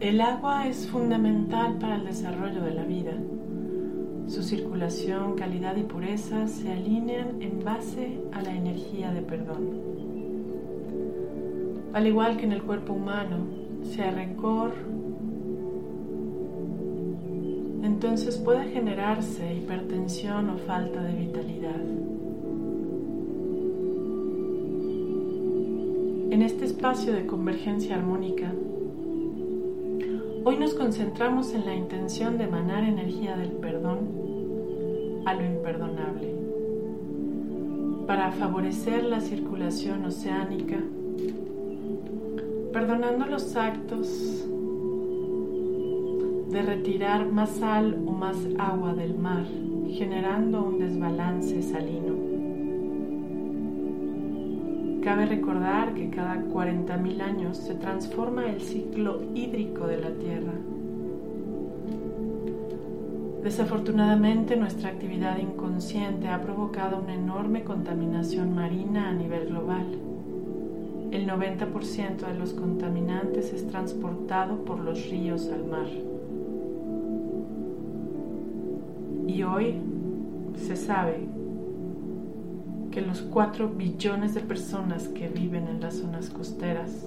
El agua es fundamental para el desarrollo de la vida. Su circulación, calidad y pureza se alinean en base a la energía de perdón. Al igual que en el cuerpo humano, sea rencor, entonces puede generarse hipertensión o falta de vitalidad. En este espacio de convergencia armónica, Hoy nos concentramos en la intención de emanar energía del perdón a lo imperdonable para favorecer la circulación oceánica, perdonando los actos de retirar más sal o más agua del mar, generando un desbalance salino. Cabe recordar que cada 40.000 años se transforma el ciclo hídrico de la Tierra. Desafortunadamente nuestra actividad inconsciente ha provocado una enorme contaminación marina a nivel global. El 90% de los contaminantes es transportado por los ríos al mar. Y hoy se sabe que los 4 billones de personas que viven en las zonas costeras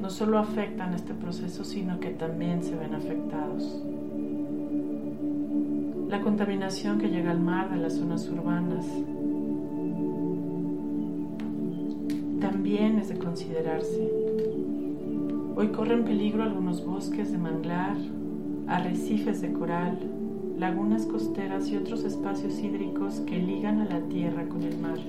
no solo afectan este proceso, sino que también se ven afectados. La contaminación que llega al mar de las zonas urbanas también es de considerarse. Hoy corren peligro algunos bosques de manglar, arrecifes de coral, lagunas costeras y otros espacios hídricos que ligan a la tierra con el mar.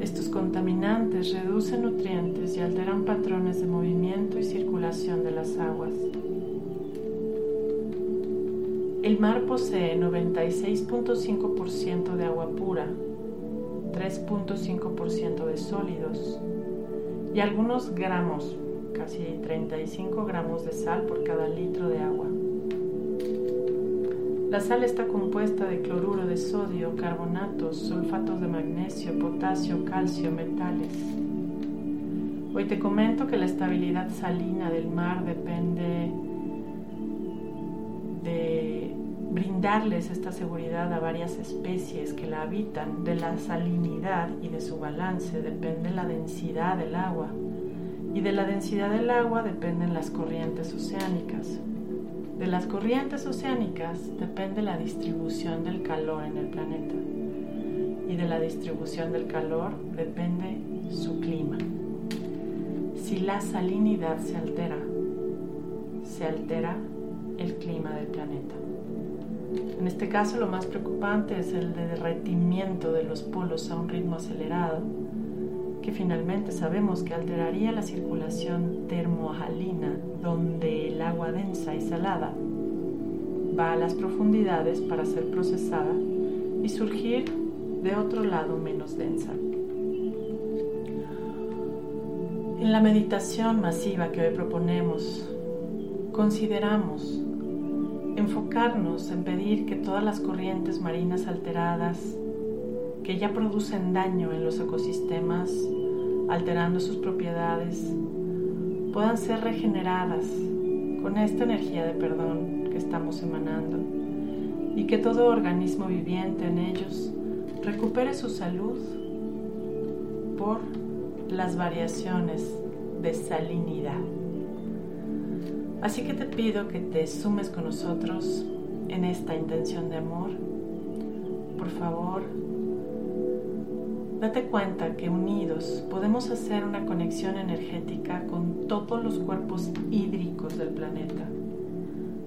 Estos contaminantes reducen nutrientes y alteran patrones de movimiento y circulación de las aguas. El mar posee 96.5% de agua pura, 3.5% de sólidos y algunos gramos, casi 35 gramos de sal por cada litro de agua. La sal está compuesta de cloruro de sodio, carbonatos, sulfatos de magnesio, potasio, calcio, metales. Hoy te comento que la estabilidad salina del mar depende de brindarles esta seguridad a varias especies que la habitan. De la salinidad y de su balance depende la densidad del agua. Y de la densidad del agua dependen las corrientes oceánicas. De las corrientes oceánicas depende la distribución del calor en el planeta y de la distribución del calor depende su clima. Si la salinidad se altera, se altera el clima del planeta. En este caso lo más preocupante es el de derretimiento de los polos a un ritmo acelerado, finalmente sabemos que alteraría la circulación termohalina donde el agua densa y salada va a las profundidades para ser procesada y surgir de otro lado menos densa. En la meditación masiva que hoy proponemos, consideramos enfocarnos en pedir que todas las corrientes marinas alteradas que ya producen daño en los ecosistemas, alterando sus propiedades, puedan ser regeneradas con esta energía de perdón que estamos emanando y que todo organismo viviente en ellos recupere su salud por las variaciones de salinidad. Así que te pido que te sumes con nosotros en esta intención de amor. Por favor, Date cuenta que unidos podemos hacer una conexión energética con todos los cuerpos hídricos del planeta.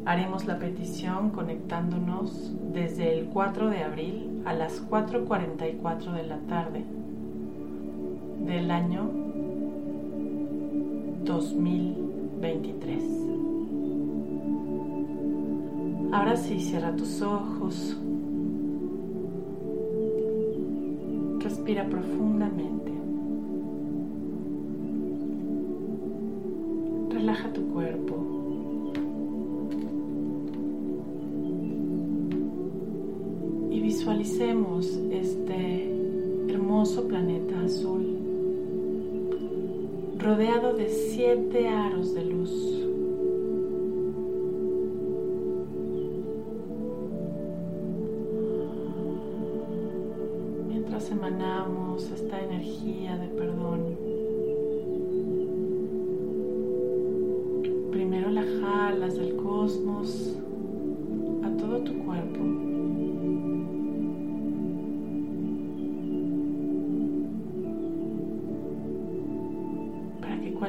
Haremos la petición conectándonos desde el 4 de abril a las 4.44 de la tarde del año 2023. Ahora sí, cierra tus ojos. Respira profundamente. Relaja tu cuerpo. Y visualicemos este hermoso planeta azul rodeado de siete aros de luz.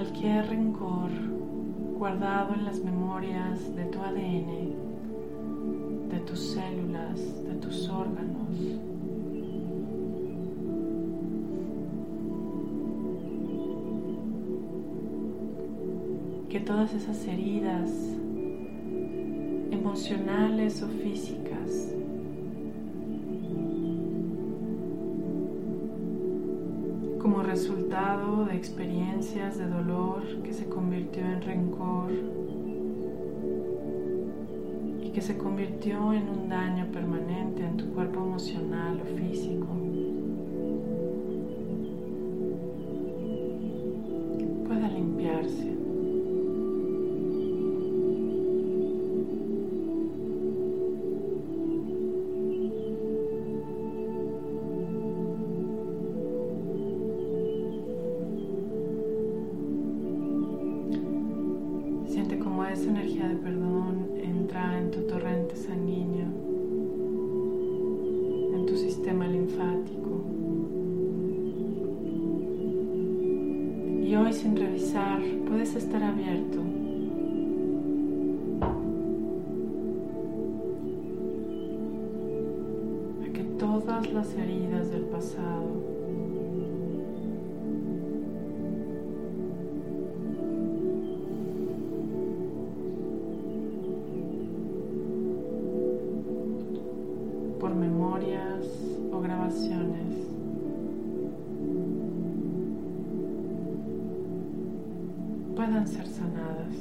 Cualquier rencor guardado en las memorias de tu ADN, de tus células, de tus órganos. Que todas esas heridas emocionales o físicas resultado de experiencias de dolor que se convirtió en rencor y que se convirtió en un daño permanente en tu cuerpo emocional o físico. pueda limpiarse. Puedes estar abierto. A que todas las heridas del pasado puedan ser sanadas.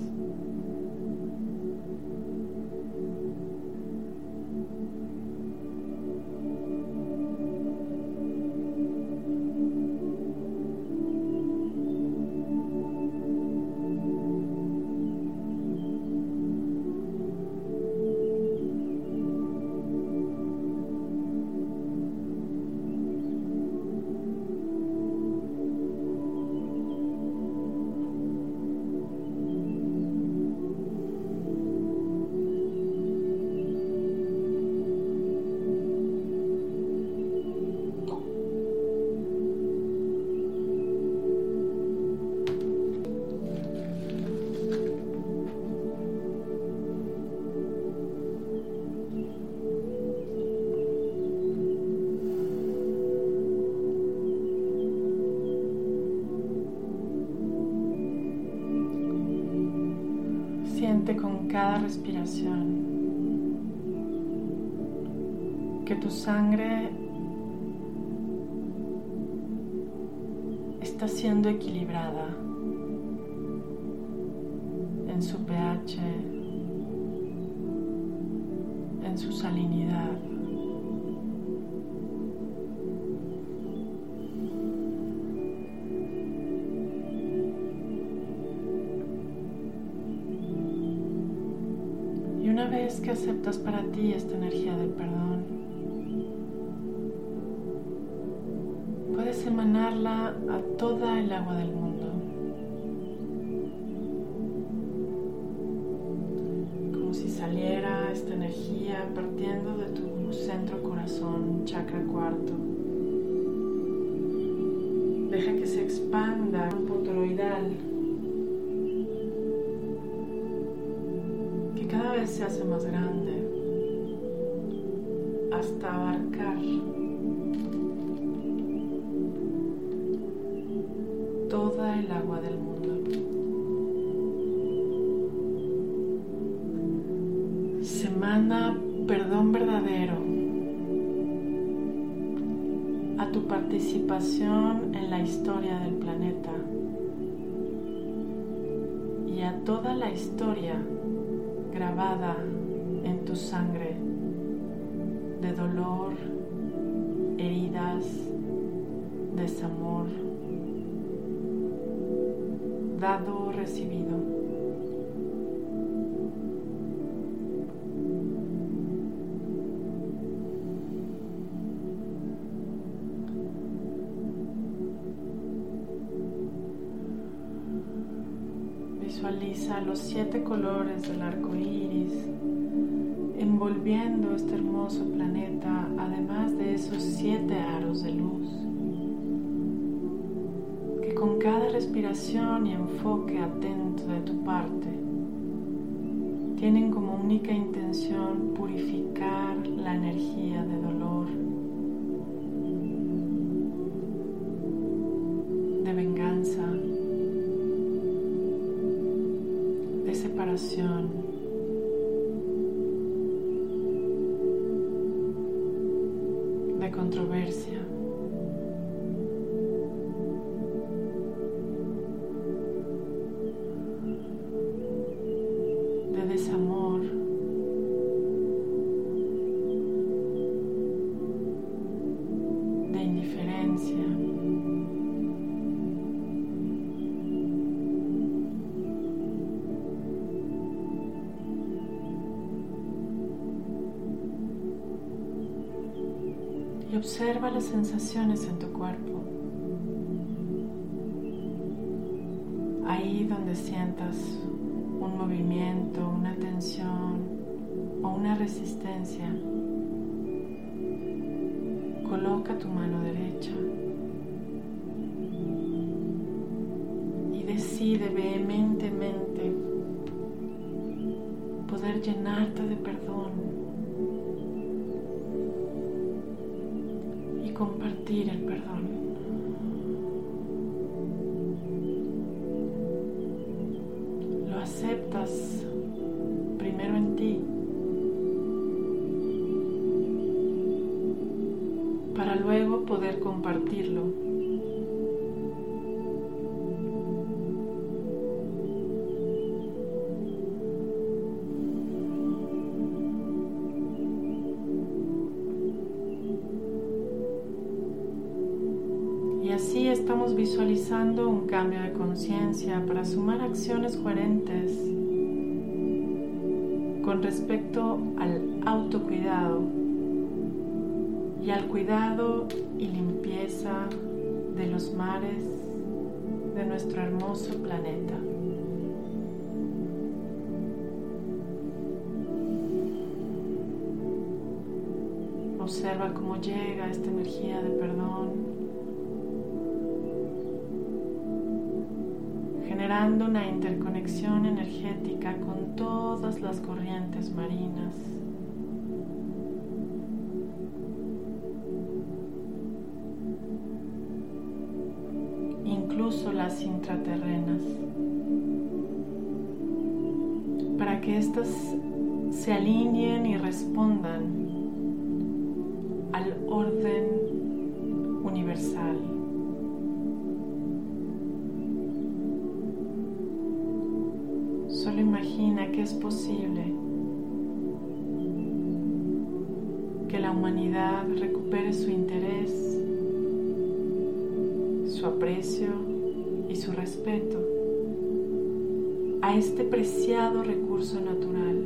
Cada respiración que tu sangre está siendo equilibrada en su pH, en su salinidad. Que aceptas para ti esta energía del perdón, puedes emanarla a toda el agua del mundo. Como si saliera esta energía partiendo de tu centro corazón, chakra cuarto. Deja que se expanda por toroidal se hace más grande hasta abarcar toda el agua del mundo. Semana perdón verdadero a tu participación en la historia del planeta y a toda la historia grabada en tu sangre de dolor, heridas, desamor, dado recibido. Los siete colores del arco iris envolviendo este hermoso planeta, además de esos siete aros de luz, que con cada respiración y enfoque atento de tu parte tienen como única intención purificar la energía de dolor, de venganza, de controversia. Las sensaciones en tu cuerpo. Ahí donde sientas un movimiento, una tensión o una resistencia, coloca tu mano derecha y decide vehementemente poder llenarte de perdón compartir el perdón. Lo aceptas primero en ti para luego poder compartirlo visualizando un cambio de conciencia para sumar acciones coherentes con respecto al autocuidado y al cuidado y limpieza de los mares de nuestro hermoso planeta. Observa cómo llega esta energía de perdón una interconexión energética con todas las corrientes marinas. incluso las intraterrenas, para que éstas se alineen y respondan al orden universal. Que es posible que la humanidad recupere su interés, su aprecio y su respeto a este preciado recurso natural.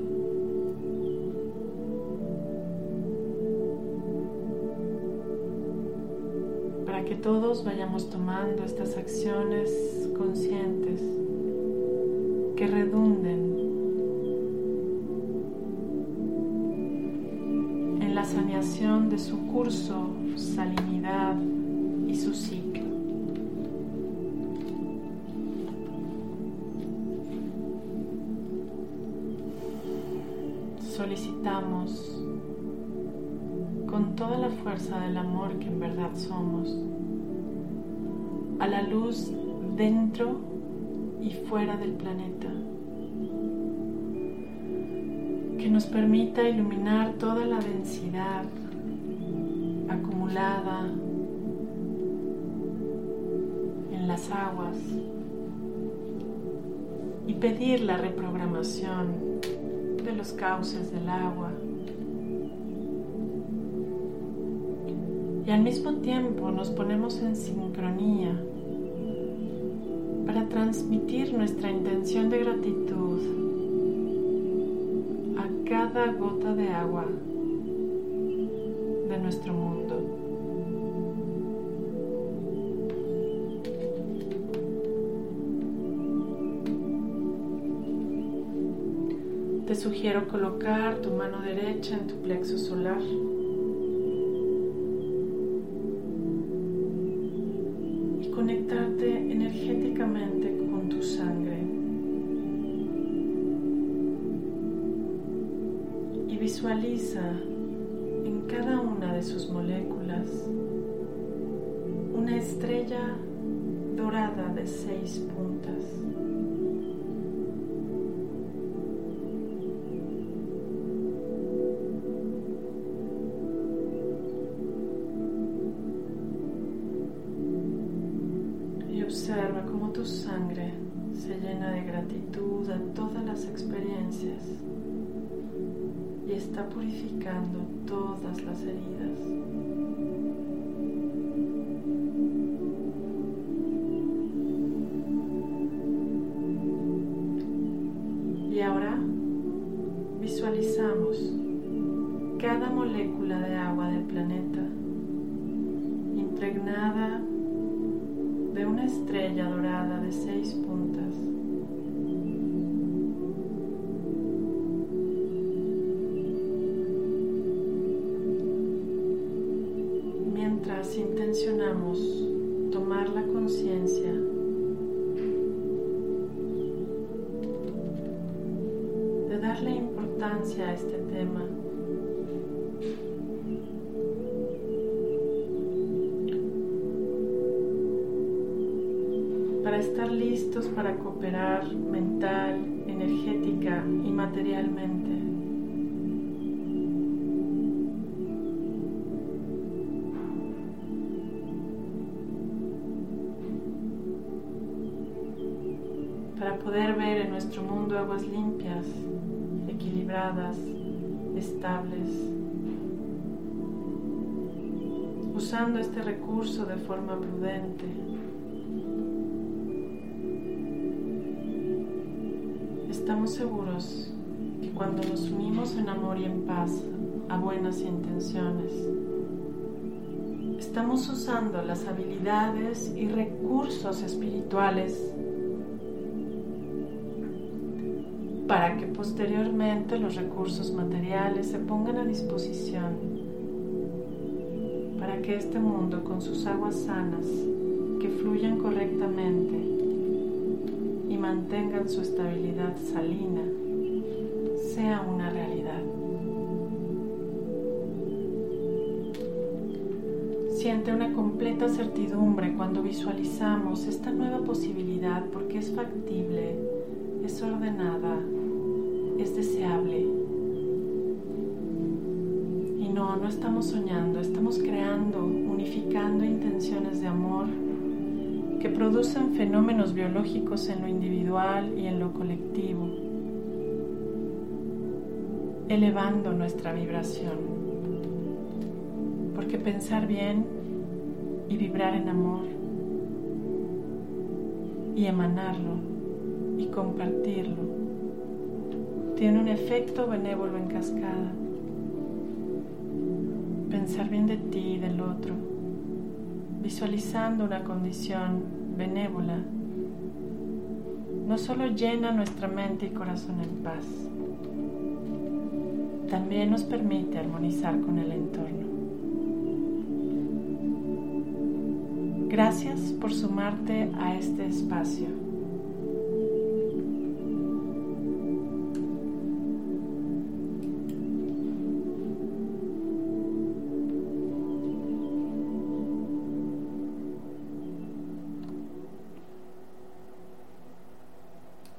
Para que todos vayamos tomando estas acciones conscientes que redunden de su curso, salinidad y su ciclo. Solicitamos con toda la fuerza del amor que en verdad somos a la luz dentro y fuera del planeta, nos permita iluminar toda la densidad acumulada en las aguas y pedir la reprogramación de los cauces del agua. Y al mismo tiempo nos ponemos en sincronía para transmitir nuestra intención de gratitud cada gota de agua de nuestro mundo. Te sugiero colocar tu mano derecha en tu plexo solar. Seis puntas. observa cómo tu sangre se llena de gratitud a todas las experiencias y está purificando todas las heridas. Planeta impregnada de una estrella dorada de seis puntas. Mientras intencionamos tomar la conciencia de darle importancia a este tema estar listos para cooperar mental, energética y materialmente. Para poder ver en nuestro mundo aguas limpias, equilibradas, estables, usando este recurso de forma prudente. Estamos seguros que cuando nos unimos en amor y en paz a buenas intenciones, estamos usando las habilidades y recursos espirituales para que posteriormente los recursos materiales se pongan a disposición para que este mundo con sus aguas sanas que fluyan correctamente y mantengan su estabilidad salina sea una realidad. Siente una completa certidumbre cuando visualizamos esta nueva posibilidad porque es factible, es ordenada, es deseable. Y no, no estamos soñando, estamos creando, unificando intenciones de amor que producen fenómenos biológicos en lo individual y en lo colectivo, elevando nuestra vibración. Porque pensar bien y vibrar en amor y emanarlo y compartirlo tiene un efecto benévolo en cascada. Pensar bien de ti y del otro visualizando una condición benévola, no solo llena nuestra mente y corazón en paz, también nos permite armonizar con el entorno. Gracias por sumarte a este espacio.